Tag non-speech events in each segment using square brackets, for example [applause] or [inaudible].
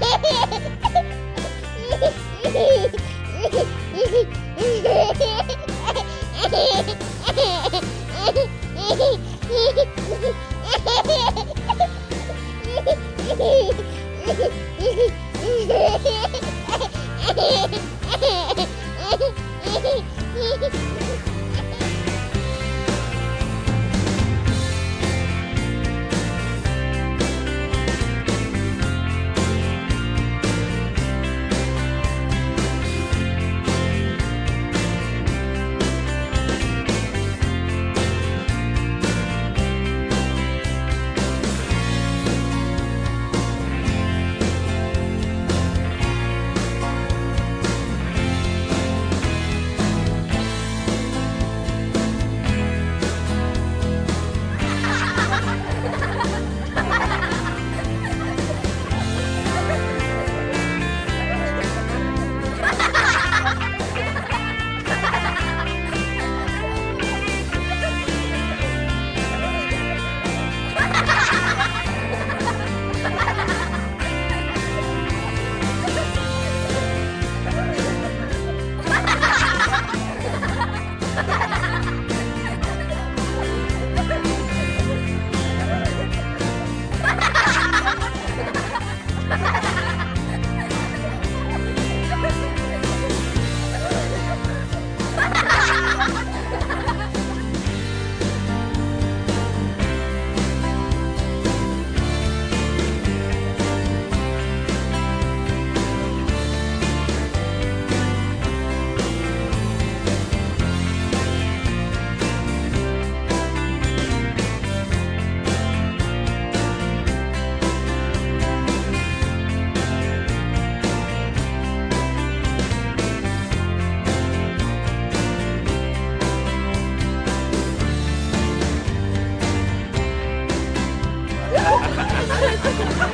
Hehehehe [laughs]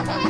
Ha ha ha!